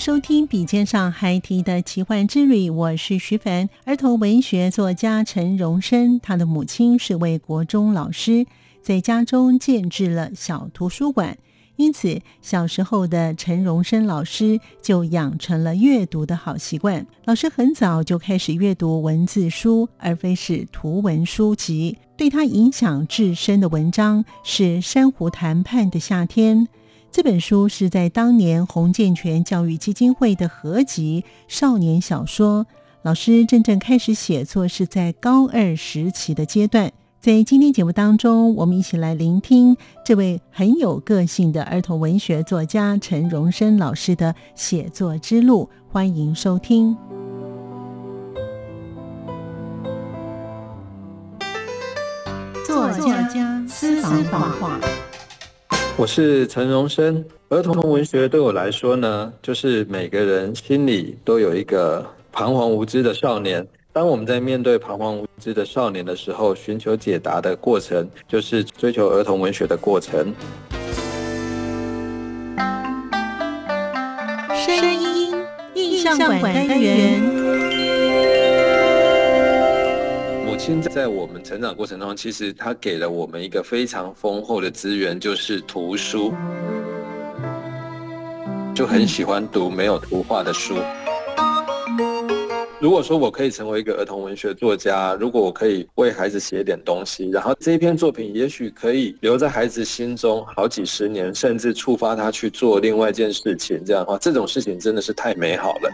收听《笔尖上孩提的奇幻之旅》，我是徐凡，儿童文学作家陈荣生，他的母亲是位国中老师。在家中建置了小图书馆，因此小时候的陈荣生老师就养成了阅读的好习惯。老师很早就开始阅读文字书，而非是图文书籍。对他影响至深的文章是《珊瑚谈判的夏天》这本书，是在当年洪建全教育基金会的合集少年小说。老师真正开始写作是在高二时期的阶段。在今天节目当中，我们一起来聆听这位很有个性的儿童文学作家陈荣生老师的写作之路。欢迎收听作家私房话。我是陈荣生。儿童文学对我来说呢，就是每个人心里都有一个彷徨无知的少年。当我们在面对彷徨无知的少年的时候，寻求解答的过程，就是追求儿童文学的过程。声音印象馆单元。亲在我们成长过程中，其实他给了我们一个非常丰厚的资源，就是图书，就很喜欢读没有图画的书。如果说我可以成为一个儿童文学作家，如果我可以为孩子写点东西，然后这一篇作品也许可以留在孩子心中好几十年，甚至触发他去做另外一件事情，这样的话，这种事情真的是太美好了。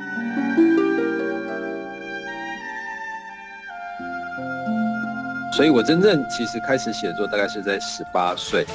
所以我真正其实开始写作大概是在十八岁。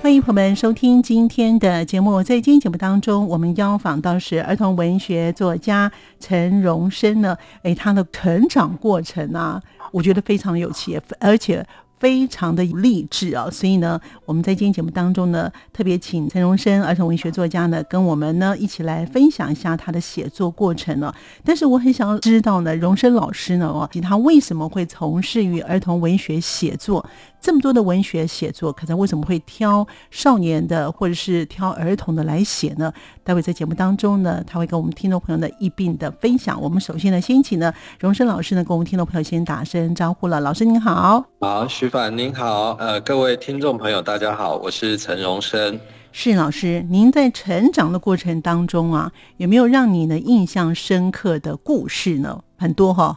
欢迎朋友们收听今天的节目。在今天节目当中，我们邀访到是儿童文学作家陈荣生呢。诶，他的成长过程啊，我觉得非常有趣，而且。非常的励志啊！所以呢，我们在今天节目当中呢，特别请陈荣生儿童文学作家呢，跟我们呢一起来分享一下他的写作过程呢。但是我很想知道呢，荣生老师呢，哦，他为什么会从事于儿童文学写作？这么多的文学写作，可能为什么会挑少年的或者是挑儿童的来写呢？待会在节目当中呢，他会跟我们听众朋友呢一并的分享。我们首先呢，先请呢荣生老师呢，跟我们听众朋友先打声招呼了。老师您好，好，徐凡您好，呃，各位听众朋友大家好，我是陈荣生。是老师，您在成长的过程当中啊，有没有让你呢印象深刻的故事呢？很多哈、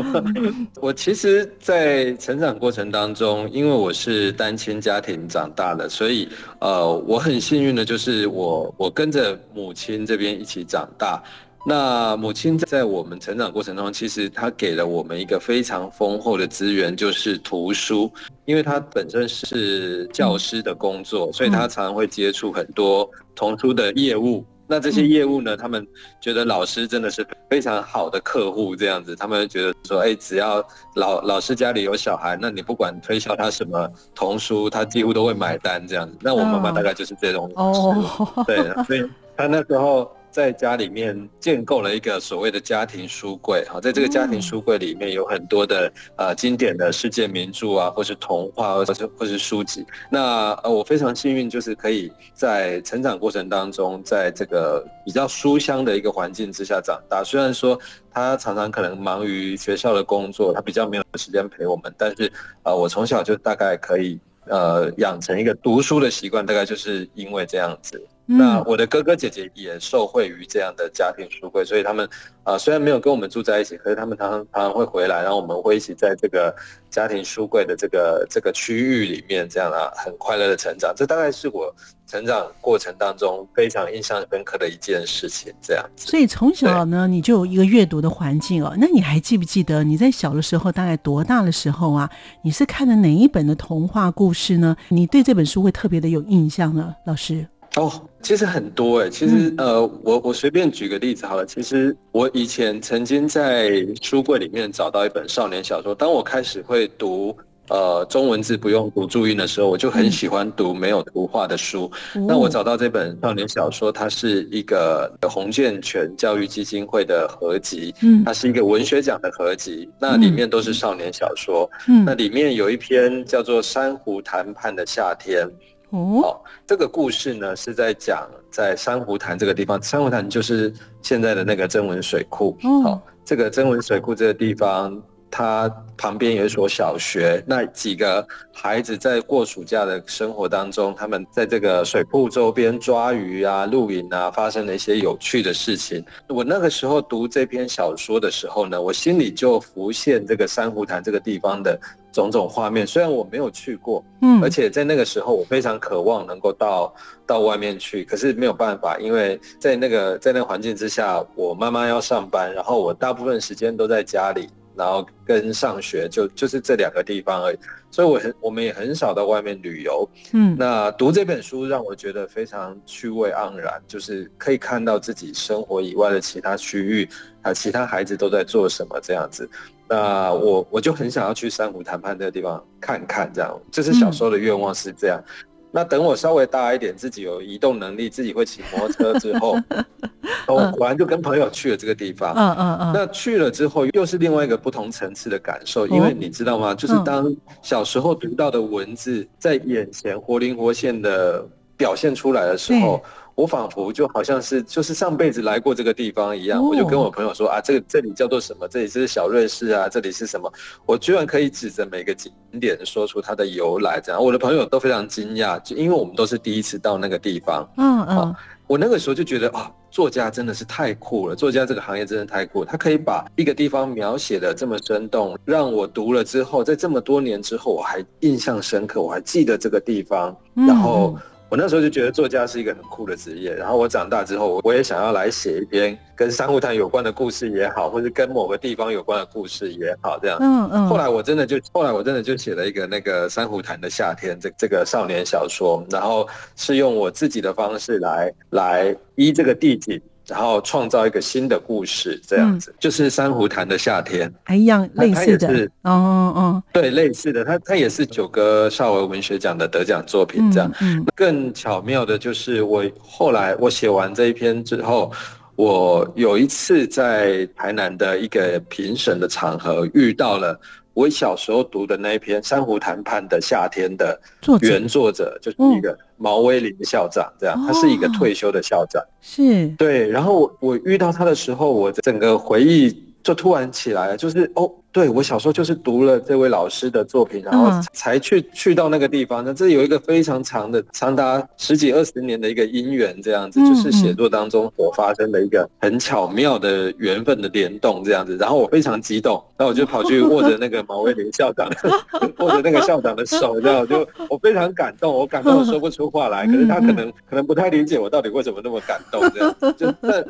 我其实，在成长过程当中，因为我是单亲家庭长大的，所以呃，我很幸运的就是我我跟着母亲这边一起长大。那母亲在我们成长过程中，其实她给了我们一个非常丰厚的资源，就是图书。因为她本身是教师的工作，所以她常常会接触很多童书的业务。那这些业务呢，他们觉得老师真的是非常好的客户，这样子，他们觉得说，哎，只要老老师家里有小孩，那你不管推销他什么童书，他几乎都会买单这样子。那我妈妈大概就是这种，哦，对，所以他那时候。在家里面建构了一个所谓的家庭书柜，好，在这个家庭书柜里面有很多的呃经典的世界名著啊，或是童话，或是或是书籍。那呃我非常幸运，就是可以在成长过程当中，在这个比较书香的一个环境之下长大。虽然说他常常可能忙于学校的工作，他比较没有时间陪我们，但是呃我从小就大概可以。呃养成一个读书的习惯，大概就是因为这样子。那我的哥哥姐姐也受惠于这样的家庭书柜，所以他们啊、呃、虽然没有跟我们住在一起，可是他们常常常常会回来，然后我们会一起在这个家庭书柜的这个这个区域里面，这样啊很快乐的成长。这大概是我成长过程当中非常印象深刻的一件事情。这样，所以从小呢，你就有一个阅读的环境哦。那你还记不记得你在小的时候大概多大的时候啊？你是看的哪一本的童话故事呢？你对这本书会特别的有印象呢，老师？哦，其实很多哎，其实呃，我我随便举个例子好了。其实我以前曾经在书柜里面找到一本少年小说。当我开始会读呃中文字不用读注音的时候，我就很喜欢读没有图画的书。嗯、那我找到这本少年小说，它是一个洪建全教育基金会的合集，嗯，它是一个文学奖的合集，那里面都是少年小说，嗯，那里面有一篇叫做《珊瑚谈判的夏天》。哦，这个故事呢是在讲在珊瑚潭这个地方，珊瑚潭就是现在的那个曾文水库。好，这个曾文水库这个地方。它旁边有一所小学，那几个孩子在过暑假的生活当中，他们在这个水库周边抓鱼啊、露营啊，发生了一些有趣的事情。我那个时候读这篇小说的时候呢，我心里就浮现这个珊瑚潭这个地方的种种画面。虽然我没有去过，嗯，而且在那个时候我非常渴望能够到到外面去，可是没有办法，因为在那个在那个环境之下，我妈妈要上班，然后我大部分时间都在家里。然后跟上学就就是这两个地方而已，所以我很我们也很少到外面旅游。嗯，那读这本书让我觉得非常趣味盎然，就是可以看到自己生活以外的其他区域，还有其他孩子都在做什么这样子。那我我就很想要去珊瑚谈判这个地方看看，这样，就是小时候的愿望是这样。嗯那等我稍微大一点，自己有移动能力，自己会骑摩托车之后，我果然就跟朋友去了这个地方。嗯嗯嗯。那去了之后，又是另外一个不同层次的感受，因为你知道吗？就是当小时候读到的文字在眼前活灵活现的表现出来的时候。我仿佛就好像是就是上辈子来过这个地方一样，我就跟我朋友说啊，这个这里叫做什么？这里是小瑞士啊，这里是什么？我居然可以指着每个景点说出它的由来，这样我的朋友都非常惊讶，就因为我们都是第一次到那个地方。嗯嗯，我那个时候就觉得啊，作家真的是太酷了，作家这个行业真的太酷，他可以把一个地方描写的这么生动，让我读了之后，在这么多年之后我还印象深刻，我还记得这个地方，然后。我那时候就觉得作家是一个很酷的职业，然后我长大之后，我也想要来写一篇跟珊瑚潭有关的故事也好，或者跟某个地方有关的故事也好，这样。嗯嗯。后来我真的就，后来我真的就写了一个那个珊瑚潭的夏天这这个少年小说，然后是用我自己的方式来来依这个地景。然后创造一个新的故事，这样子、嗯、就是珊瑚潭的夏天，哎一样类似的，哦哦哦，对，类似的，它它也是九歌少儿文学奖的得奖作品，这样。嗯，嗯更巧妙的就是我后来我写完这一篇之后，我有一次在台南的一个评审的场合遇到了。我小时候读的那一篇《珊瑚谈判的夏天》的原作者就是一个毛威林校长，这样，他是一个退休的校长，是对。然后我我遇到他的时候，我整个回忆就突然起来了，就是哦。对，我小时候就是读了这位老师的作品，然后才去去到那个地方。那这有一个非常长的，长达十几二十年的一个因缘，这样子，就是写作当中所发生的一个很巧妙的缘分的联动，这样子。然后我非常激动，然后我就跑去握着那个毛卫林校长，握着那个校长的手，这样我就我非常感动，我感动说不出话来。可是他可能可能不太理解我到底为什么那么感动，这样就那。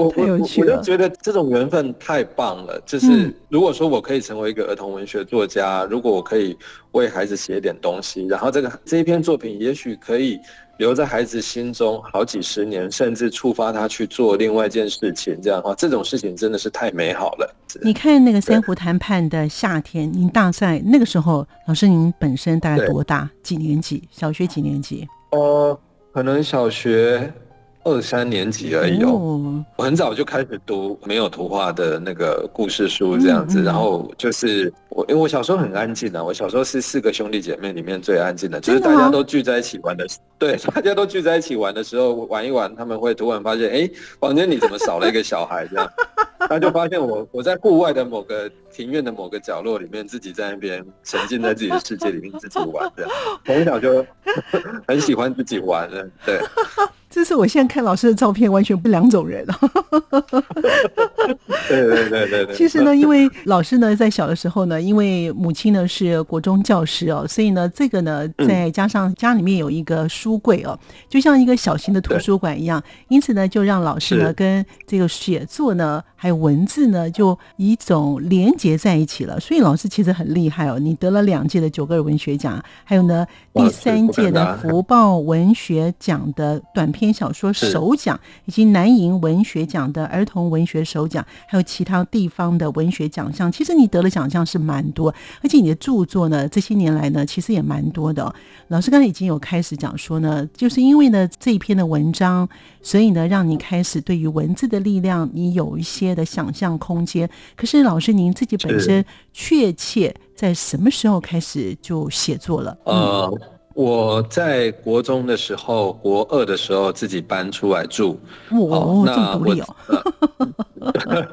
我我我就觉得这种缘分太棒了，就是如果说我可以成为一个儿童文学作家，如果我可以为孩子写点东西，然后这个这一篇作品也许可以留在孩子心中好几十年，甚至触发他去做另外一件事情，这样的话，这种事情真的是太美好了。你看那个珊瑚谈判的夏天，您大赛那个时候，老师您本身大概多大？几年级？小学几年级？呃，可能小学。二三年级而已哦，我很早就开始读没有图画的那个故事书这样子，然后就是我，因为我小时候很安静的，我小时候是四个兄弟姐妹里面最安静的，就是大家都聚在一起玩的，对，大家都聚在一起玩的时候，玩一玩，他们会突然发现，哎，房间里怎么少了一个小孩这样，他就发现我我在户外的某个庭院的某个角落里面，自己在那边沉浸在自己的世界里面自己玩这样，从小就很喜欢自己玩的，对。这是我现在看老师的照片，完全不两种人。对对对对对。其实呢，因为老师呢在小的时候呢，因为母亲呢是国中教师哦，所以呢这个呢再加上家里面有一个书柜哦，就像一个小型的图书馆一样，因此呢就让老师呢跟这个写作呢还有文字呢就一种连结在一起了。所以老师其实很厉害哦，你得了两届的九个文学奖，还有呢第三届的福报文学奖的短篇。篇小说首奖，以及南瀛文学奖的儿童文学首奖，还有其他地方的文学奖项。其实你得了奖项是蛮多，而且你的著作呢，这些年来呢，其实也蛮多的哦。老师刚才已经有开始讲说呢，就是因为呢这一篇的文章，所以呢让你开始对于文字的力量，你有一些的想象空间。可是老师您自己本身确切在什么时候开始就写作了？呃。我在国中的时候，国二的时候自己搬出来住。哦，那我，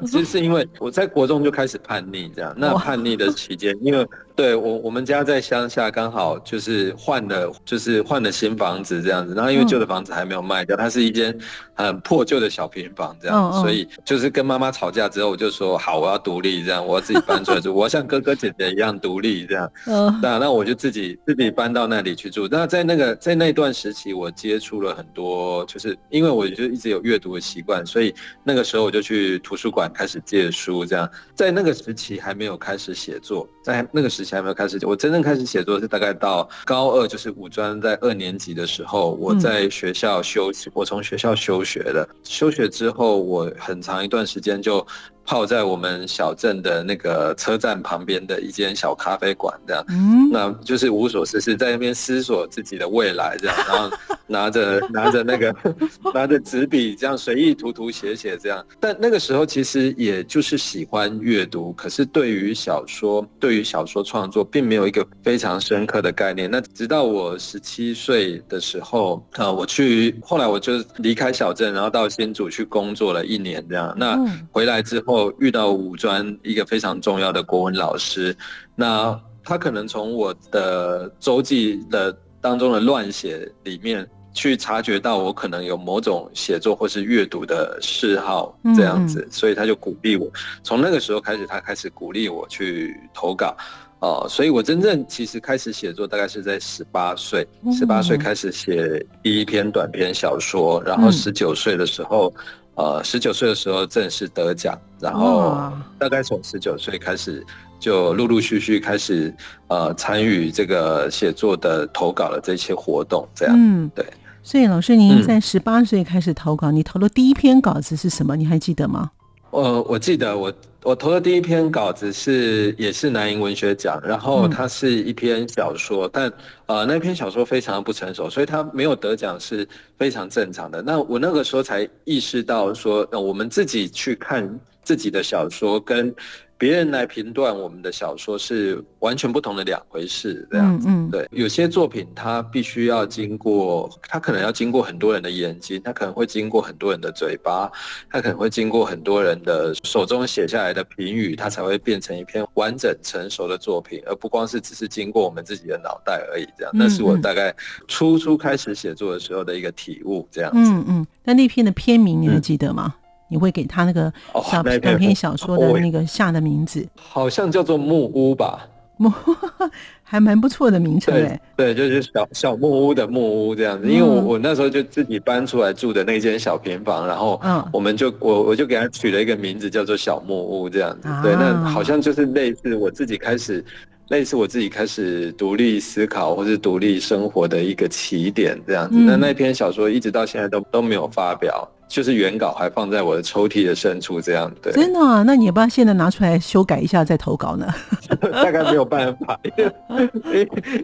其实是因为我在国中就开始叛逆，这样。那叛逆的期间，因为。对我，我们家在乡下，刚好就是换了，就是换了新房子这样子。然后因为旧的房子还没有卖掉，它是一间很破旧的小平房这样，所以就是跟妈妈吵架之后，我就说好，我要独立这样，我要自己搬出来住，我要像哥哥姐姐一样独立这样。嗯，那那我就自己自己搬到那里去住。那在那个在那段时期，我接触了很多，就是因为我就一直有阅读的习惯，所以那个时候我就去图书馆开始借书这样。在那个时期还没有开始写作，在那个时期。还没有开始，我真正开始写作是大概到高二，就是五专在二年级的时候，我在学校休息，我从学校休学的。休学之后，我很长一段时间就。泡在我们小镇的那个车站旁边的一间小咖啡馆，这样，嗯，那就是无所事事，在那边思索自己的未来，这样，然后拿着 拿着那个 拿着纸笔，这样随意涂涂写写，这样。但那个时候其实也就是喜欢阅读，可是对于小说，对于小说创作，并没有一个非常深刻的概念。那直到我十七岁的时候，呃，我去，后来我就离开小镇，然后到新竹去工作了一年，这样。那回来之后。遇到五专一个非常重要的国文老师，那他可能从我的周记的当中的乱写里面去察觉到我可能有某种写作或是阅读的嗜好这样子，所以他就鼓励我。从那个时候开始，他开始鼓励我去投稿，哦，所以我真正其实开始写作大概是在十八岁，十八岁开始写第一篇短篇小说，然后十九岁的时候。呃，十九岁的时候正式得奖，然后大概从十九岁开始就陆陆续续开始呃参与这个写作的投稿的这些活动，这样。嗯，对。所以老师，您在十八岁开始投稿，嗯，你投的第一篇稿子是什么？你还记得吗？呃，我记得我我投的第一篇稿子是也是南瀛文学奖，然后它是一篇小说，嗯、但呃那篇小说非常不成熟，所以它没有得奖是非常正常的。那我那个时候才意识到说，呃、我们自己去看自己的小说跟。别人来评断我们的小说是完全不同的两回事，这样子。对，有些作品它必须要经过，它可能要经过很多人的眼睛，它可能会经过很多人的嘴巴，它可能会经过很多人的手中写下来的评语，它才会变成一篇完整成熟的作品，而不光是只是经过我们自己的脑袋而已。这样，那是我大概初初开始写作的时候的一个体悟。这样子。嗯嗯，那那篇的篇名你还记得吗？嗯你会给他那个小短篇小说的那个下的名字，好像叫做木屋吧？木 还蛮不错的名称哎。对，就是小小木屋的木屋这样子。因为我我那时候就自己搬出来住的那间小平房，然后我们就我我就给他取了一个名字叫做小木屋这样子。对，那好像就是类似我自己开始类似我自己开始独立思考或是独立生活的一个起点这样子。那、嗯、那篇小说一直到现在都都没有发表。就是原稿还放在我的抽屉的深处，这样对。真的啊？那你要不要现在拿出来修改一下再投稿呢？大概没有办法，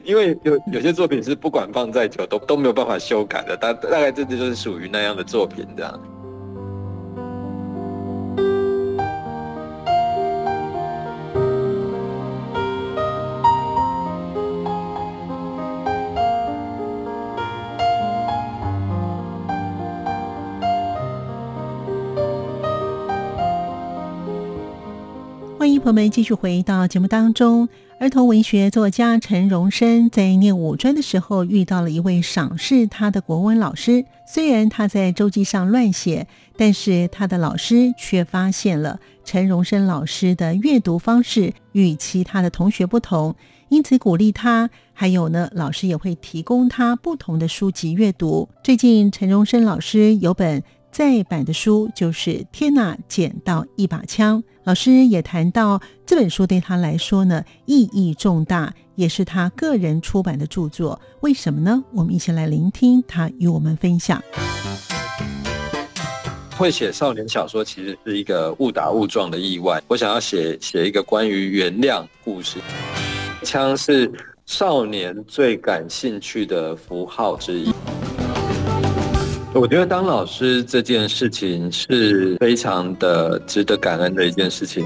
因为有有些作品是不管放再久都都没有办法修改的，大大概这就是属于那样的作品这样。朋友们继续回到节目当中。儿童文学作家陈荣生在念五专的时候遇到了一位赏识他的国文老师。虽然他在周记上乱写，但是他的老师却发现了陈荣生老师的阅读方式与其他的同学不同，因此鼓励他。还有呢，老师也会提供他不同的书籍阅读。最近陈荣生老师有本再版的书，就是《天呐，捡到一把枪》。老师也谈到这本书对他来说呢，意义重大，也是他个人出版的著作。为什么呢？我们一起来聆听他与我们分享。会写少年小说其实是一个误打误撞的意外。我想要写写一个关于原谅故事。枪是少年最感兴趣的符号之一。我觉得当老师这件事情是非常的值得感恩的一件事情。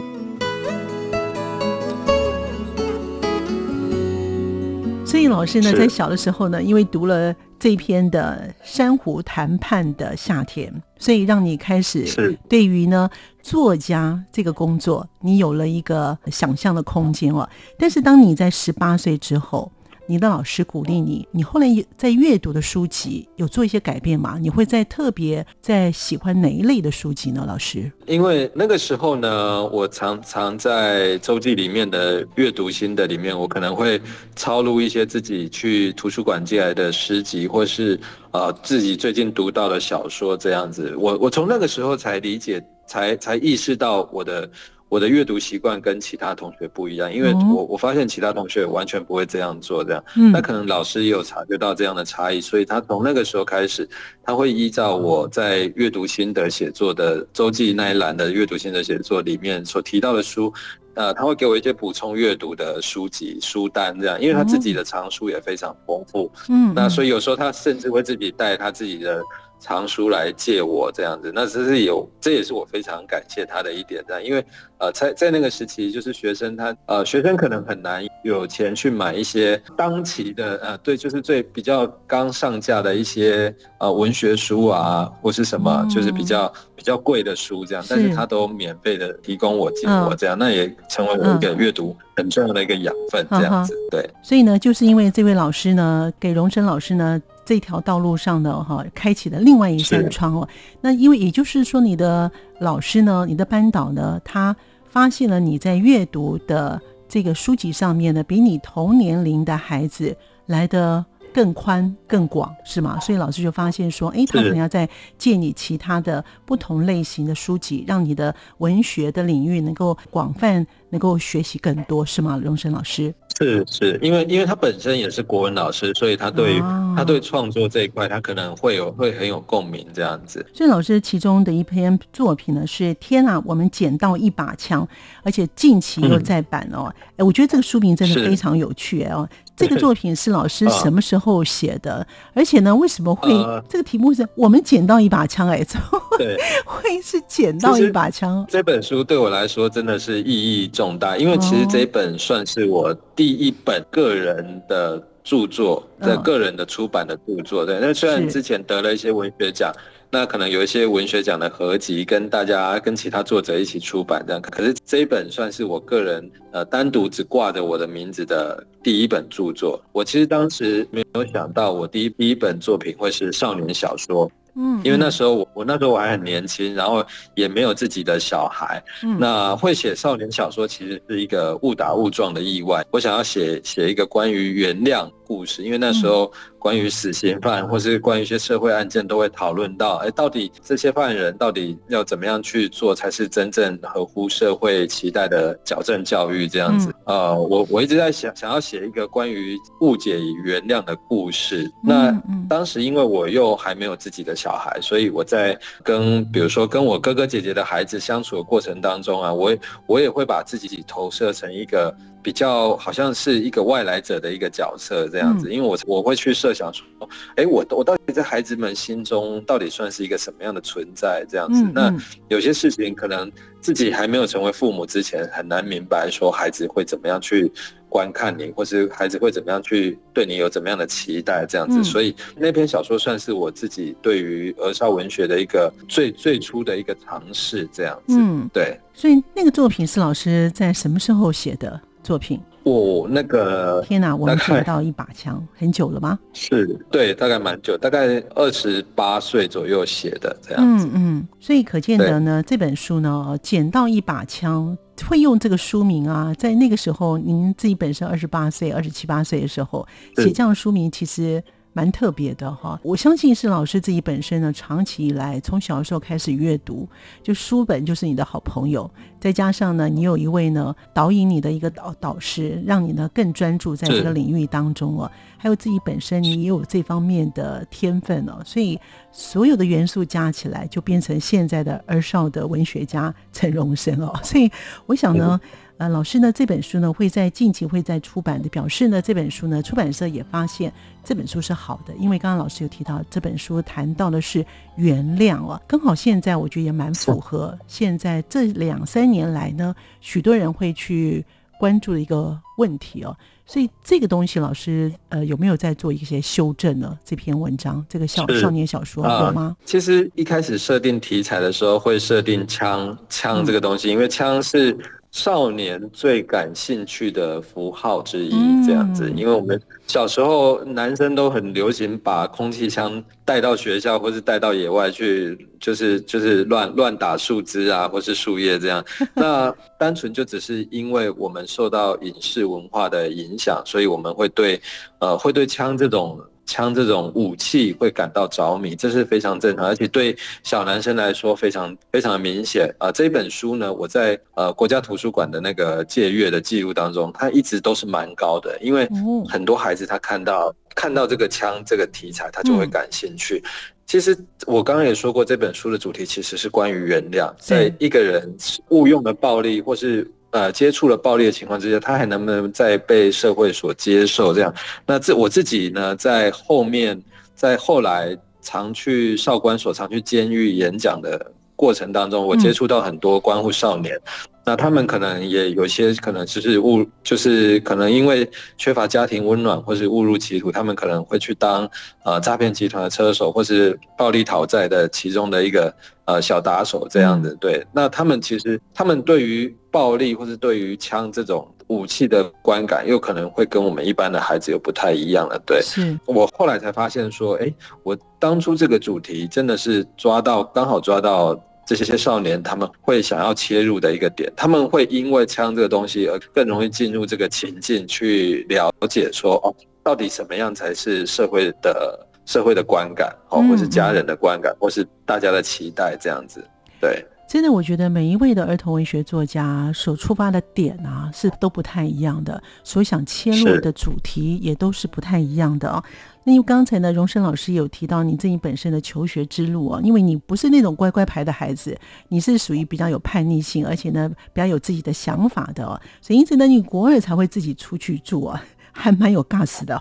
所以老师呢，在小的时候呢，因为读了这篇的《珊瑚谈判的夏天》，所以让你开始对于呢作家这个工作，你有了一个想象的空间了。但是当你在十八岁之后，你的老师鼓励你，你后来在阅读的书籍有做一些改变吗？你会在特别在喜欢哪一类的书籍呢？老师，因为那个时候呢，我常常在周记里面的阅读心得里面，我可能会抄录一些自己去图书馆借来的诗集，或是呃自己最近读到的小说这样子。我我从那个时候才理解，才才意识到我的。我的阅读习惯跟其他同学不一样，因为我我发现其他同学完全不会这样做，这样，那可能老师也有察觉到这样的差异，所以他从那个时候开始，他会依照我在阅读心得写作的周记那一栏的阅读心得写作里面所提到的书，呃，他会给我一些补充阅读的书籍书单，这样，因为他自己的藏书也非常丰富，嗯，那所以有时候他甚至会自己带他自己的。藏书来借我这样子，那这是有，这也是我非常感谢他的一点的，因为呃，在在那个时期，就是学生他呃，学生可能很难有钱去买一些当期的呃，对，就是最比较刚上架的一些呃文学书啊，或是什么，就是比较比较贵的书这样，但是他都免费的提供我借我这样，那也成为我一个阅读很重要的一个养分这样子，对。所以呢，就是因为这位老师呢，给荣生老师呢。这条道路上的哈，开启了另外一扇窗哦。那因为也就是说，你的老师呢，你的班导呢，他发现了你在阅读的这个书籍上面呢，比你同年龄的孩子来的更宽更广，是吗？所以老师就发现说，哎，他可能要再借你其他的不同类型的书籍，让你的文学的领域能够广泛，能够学习更多，是吗？荣生老师。是是，因为因为他本身也是国文老师，所以他对于、哦、他对创作这一块，他可能会有会很有共鸣这样子。所以老师其中的一篇作品呢是《天啊，我们捡到一把枪》，而且近期又再版哦。哎、嗯，我觉得这个书名真的非常有趣哦。这个作品是老师什么时候写的？而且呢，为什么会、呃、这个题目是我们捡到一把枪？哎，怎么会会是捡到一把枪？这本书对我来说真的是意义重大，因为其实这本算是我第一本个人的著作，的个人的出版的著作。对，那虽然之前得了一些文学奖。那可能有一些文学奖的合集，跟大家跟其他作者一起出版这样。可是这一本算是我个人呃单独只挂着我的名字的第一本著作。我其实当时没有想到，我第一第一本作品会是少年小说。嗯，因为那时候我我那时候我还很年轻，然后也没有自己的小孩。嗯，那会写少年小说其实是一个误打误撞的意外。我想要写写一个关于原谅故事，因为那时候关于死刑犯，或是关于一些社会案件，都会讨论到，哎，到底这些犯人到底要怎么样去做，才是真正合乎社会期待的矫正教育？这样子，嗯、呃，我我一直在想，想要写一个关于误解与原谅的故事。那当时因为我又还没有自己的小孩，所以我在跟比如说跟我哥哥姐姐的孩子相处的过程当中啊，我我也会把自己投射成一个。比较好像是一个外来者的一个角色这样子，因为我我会去设想说，哎，我我到底在孩子们心中到底算是一个什么样的存在这样子？那有些事情可能自己还没有成为父母之前很难明白，说孩子会怎么样去观看你，或是孩子会怎么样去对你有怎么样的期待这样子。所以那篇小说算是我自己对于儿少文学的一个最最初的一个尝试这样子。嗯，对。所以那个作品是老师在什么时候写的？作品哦，那个天哪，我们捡到一把枪，很久了吗？是对，大概蛮久，大概二十八岁左右写的这样子。嗯嗯，所以可见得呢，这本书呢，捡到一把枪，会用这个书名啊，在那个时候，您自己本身二十八岁、二十七八岁的时候写这样书名，其实。蛮特别的哈，我相信是老师自己本身呢，长期以来从小时候开始阅读，就书本就是你的好朋友，再加上呢，你有一位呢导引你的一个导导师，让你呢更专注在这个领域当中哦，还有自己本身你也有这方面的天分哦，所以所有的元素加起来，就变成现在的儿少的文学家陈荣生哦，所以我想呢。呃，老师呢，这本书呢会在近期会在出版的，表示呢这本书呢出版社也发现这本书是好的，因为刚刚老师有提到这本书谈到的是原谅哦，刚好现在我觉得也蛮符合现在这两三年来呢许多人会去关注的一个问题哦，所以这个东西老师呃有没有在做一些修正呢？这篇文章这个小少年小说有吗？其实一开始设定题材的时候会设定枪枪这个东西，嗯、因为枪是。少年最感兴趣的符号之一，这样子，因为我们小时候男生都很流行把空气枪带到学校，或是带到野外去，就是就是乱乱打树枝啊，或是树叶这样。那单纯就只是因为我们受到影视文化的影响，所以我们会对呃会对枪这种。枪这种武器会感到着迷，这是非常正常，而且对小男生来说非常非常的明显啊、呃。这本书呢，我在呃国家图书馆的那个借阅的记录当中，它一直都是蛮高的，因为很多孩子他看到看到这个枪这个题材，他就会感兴趣。其实我刚刚也说过，这本书的主题其实是关于原谅，在一个人误用的暴力或是。呃，接触了暴力的情况之下，他还能不能再被社会所接受？这样，那这我自己呢，在后面，在后来常去少管所、常去监狱演讲的过程当中，我接触到很多关乎少年。嗯那他们可能也有些可能就是误，就是可能因为缺乏家庭温暖，或是误入歧途，他们可能会去当呃诈骗集团的车手，或是暴力讨债的其中的一个呃小打手这样子。对，那他们其实他们对于暴力或是对于枪这种武器的观感，又可能会跟我们一般的孩子又不太一样了。对，是我后来才发现说，哎，我当初这个主题真的是抓到，刚好抓到。这些少年他们会想要切入的一个点，他们会因为枪这个东西而更容易进入这个情境去了解说哦，到底什么样才是社会的社会的观感哦，或是家人的观感，或是大家的期待这样子。对，真的，我觉得每一位的儿童文学作家所出发的点啊，是都不太一样的，所想切入的主题也都是不太一样的哦。那因为刚才呢，荣生老师有提到你自己本身的求学之路哦，因为你不是那种乖乖牌的孩子，你是属于比较有叛逆性，而且呢比较有自己的想法的哦，所以因此呢，你国二才会自己出去住啊。还蛮有尬死的，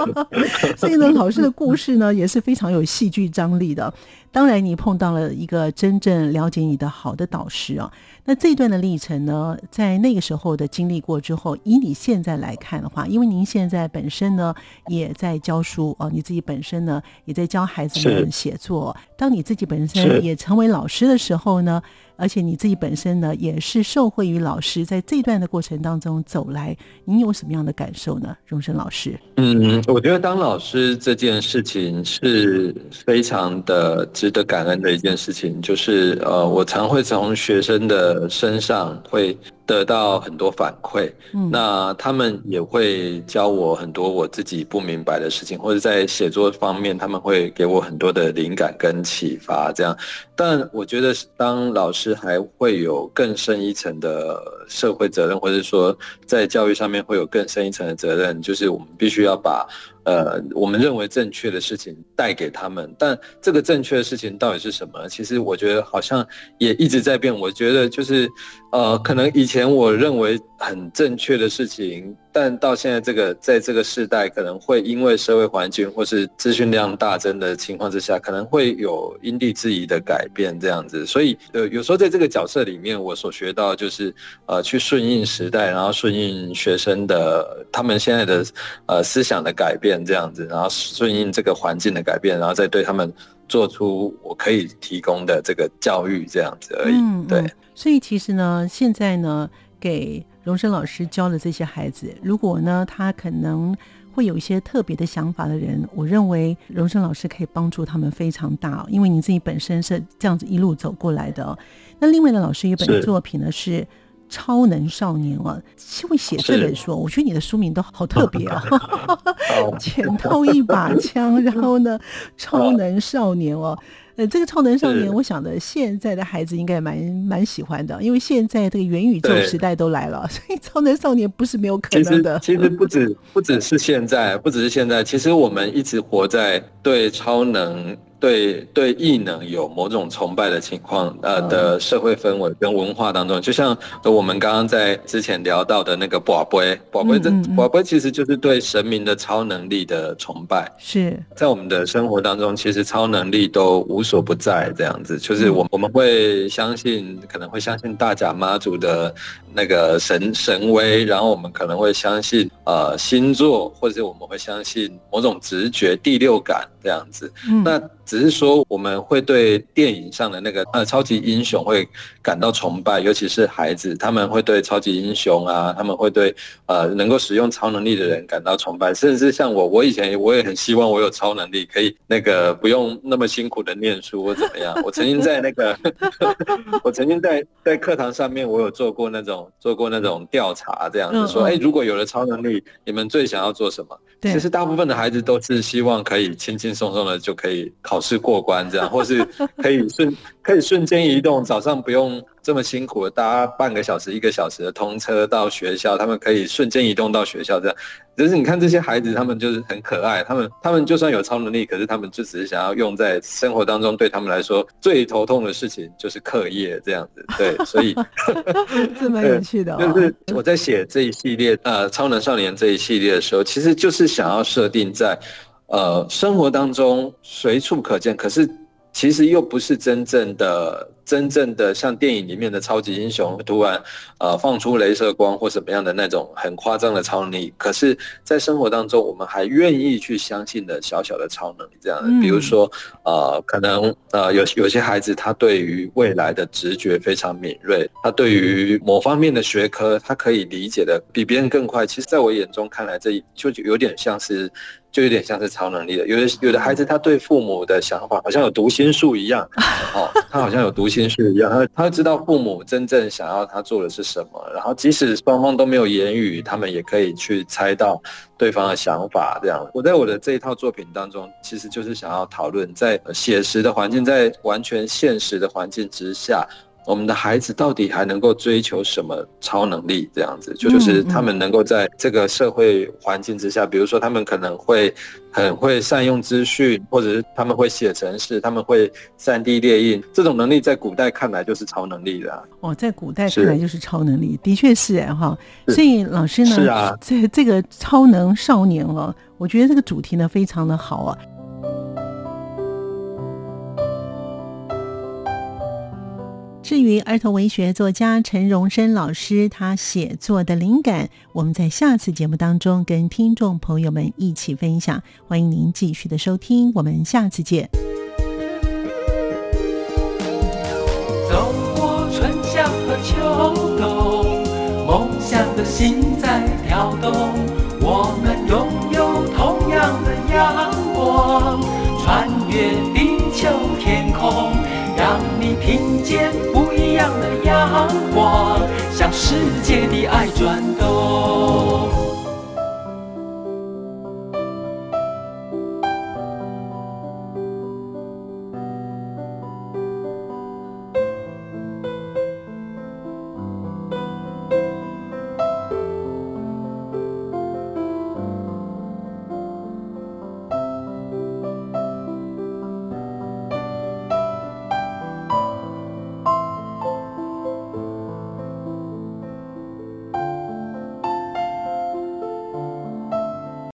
所以呢，老师的故事呢也是非常有戏剧张力的。当然，你碰到了一个真正了解你的好的导师啊。那这一段的历程呢，在那个时候的经历过之后，以你现在来看的话，因为您现在本身呢也在教书哦，你自己本身呢也在教孩子们写作。当你自己本身也成为老师的时候呢，而且你自己本身呢，也是受惠于老师，在这段的过程当中走来，您有什么样的感受呢？荣生老师？嗯，我觉得当老师这件事情是非常的值得感恩的一件事情，就是呃，我常会从学生的身上会得到很多反馈，嗯，那他们也会教我很多我自己不明白的事情，或者在写作方面，他们会给我很多的灵感跟启发，这样。但我觉得当老师还会有更深一层的社会责任，或者说在教育上面会有更深一层的责任，就是我们必须要把。呃，我们认为正确的事情带给他们，但这个正确的事情到底是什么？其实我觉得好像也一直在变。我觉得就是，呃，可能以前我认为很正确的事情。但到现在这个，在这个时代，可能会因为社会环境或是资讯量大增的情况之下，可能会有因地制宜的改变这样子。所以，呃，有时候在这个角色里面，我所学到就是，呃，去顺应时代，然后顺应学生的他们现在的呃思想的改变这样子，然后顺应这个环境的改变，然后再对他们做出我可以提供的这个教育这样子而已。嗯，对。所以其实呢，现在呢，给。荣生老师教的这些孩子，如果呢，他可能会有一些特别的想法的人，我认为荣生老师可以帮助他们非常大，因为你自己本身是这样子一路走过来的。那另外的老师一本作品呢是《超能少年》啊，会写这本书，我觉得你的书名都好特别啊，捡到 一把枪，然后呢，超能少年哦。呃，这个超能少年，我想的现在的孩子应该蛮蛮喜欢的，因为现在这个元宇宙时代都来了，所以超能少年不是没有可能的。其实，其实不止不只是现在，不只是现在，其实我们一直活在对超能。对对，异能有某种崇拜的情况，呃的社会氛围跟文化当中，就像我们刚刚在之前聊到的那个宝贝，宝贝这宝贝其实就是对神明的超能力的崇拜。是。在我们的生活当中，其实超能力都无所不在，这样子，就是我我们会相信，可能会相信大甲妈祖的那个神神威，然后我们可能会相信呃星座，或者是我们会相信某种直觉、第六感这样子。嗯那只是说，我们会对电影上的那个呃超级英雄会感到崇拜，尤其是孩子，他们会对超级英雄啊，他们会对呃能够使用超能力的人感到崇拜，甚至像我，我以前我也很希望我有超能力，可以那个不用那么辛苦的念书或怎么样。我曾经在那个，我曾经在在课堂上面，我有做过那种做过那种调查，这样子说，哎，如果有了超能力，你们最想要做什么？其实大部分的孩子都是希望可以轻轻松松的就可以考试过关，这样，或是可以瞬可以瞬间移动，早上不用这么辛苦的搭半个小时、一个小时的通车到学校，他们可以瞬间移动到学校，这样。就是你看这些孩子，他们就是很可爱，他们他们就算有超能力，可是他们就只是想要用在生活当中，对他们来说最头痛的事情就是课业这样子。对，所以 这蛮有趣的、哦。就是我在写这一系列呃超能少年这一系列的时候，其实就是想要设定在呃生活当中随处可见，可是其实又不是真正的。真正的像电影里面的超级英雄，突然呃放出镭射光或什么样的那种很夸张的超能力，可是，在生活当中，我们还愿意去相信的小小的超能力，这样的，比如说呃，可能呃有有些孩子他对于未来的直觉非常敏锐，他对于某方面的学科他可以理解的比别人更快。其实，在我眼中看来，这就有点像是就有点像是超能力的。有的有的孩子他对父母的想法好像有读心术一样，哦，他好像有读。情绪一样，他他知道父母真正想要他做的是什么，然后即使双方都没有言语，他们也可以去猜到对方的想法。这样，我在我的这一套作品当中，其实就是想要讨论，在写实的环境，在完全现实的环境之下。我们的孩子到底还能够追求什么超能力？这样子，就就是他们能够在这个社会环境之下，比如说他们可能会很会善用资讯，或者是他们会写程式，他们会三 D 列印，这种能力在古代看来就是超能力的。哦，在古代看来就是超能力，的确是哎哈。所以老师呢，是啊，这这个超能少年哦，我觉得这个主题呢非常的好啊。至于儿童文学作家陈荣生老师他写作的灵感，我们在下次节目当中跟听众朋友们一起分享。欢迎您继续的收听，我们下次见。走过春夏和秋冬，梦想的心在跳动，我们拥有同样的阳光，穿越地不一样的阳光，向世界的爱转动。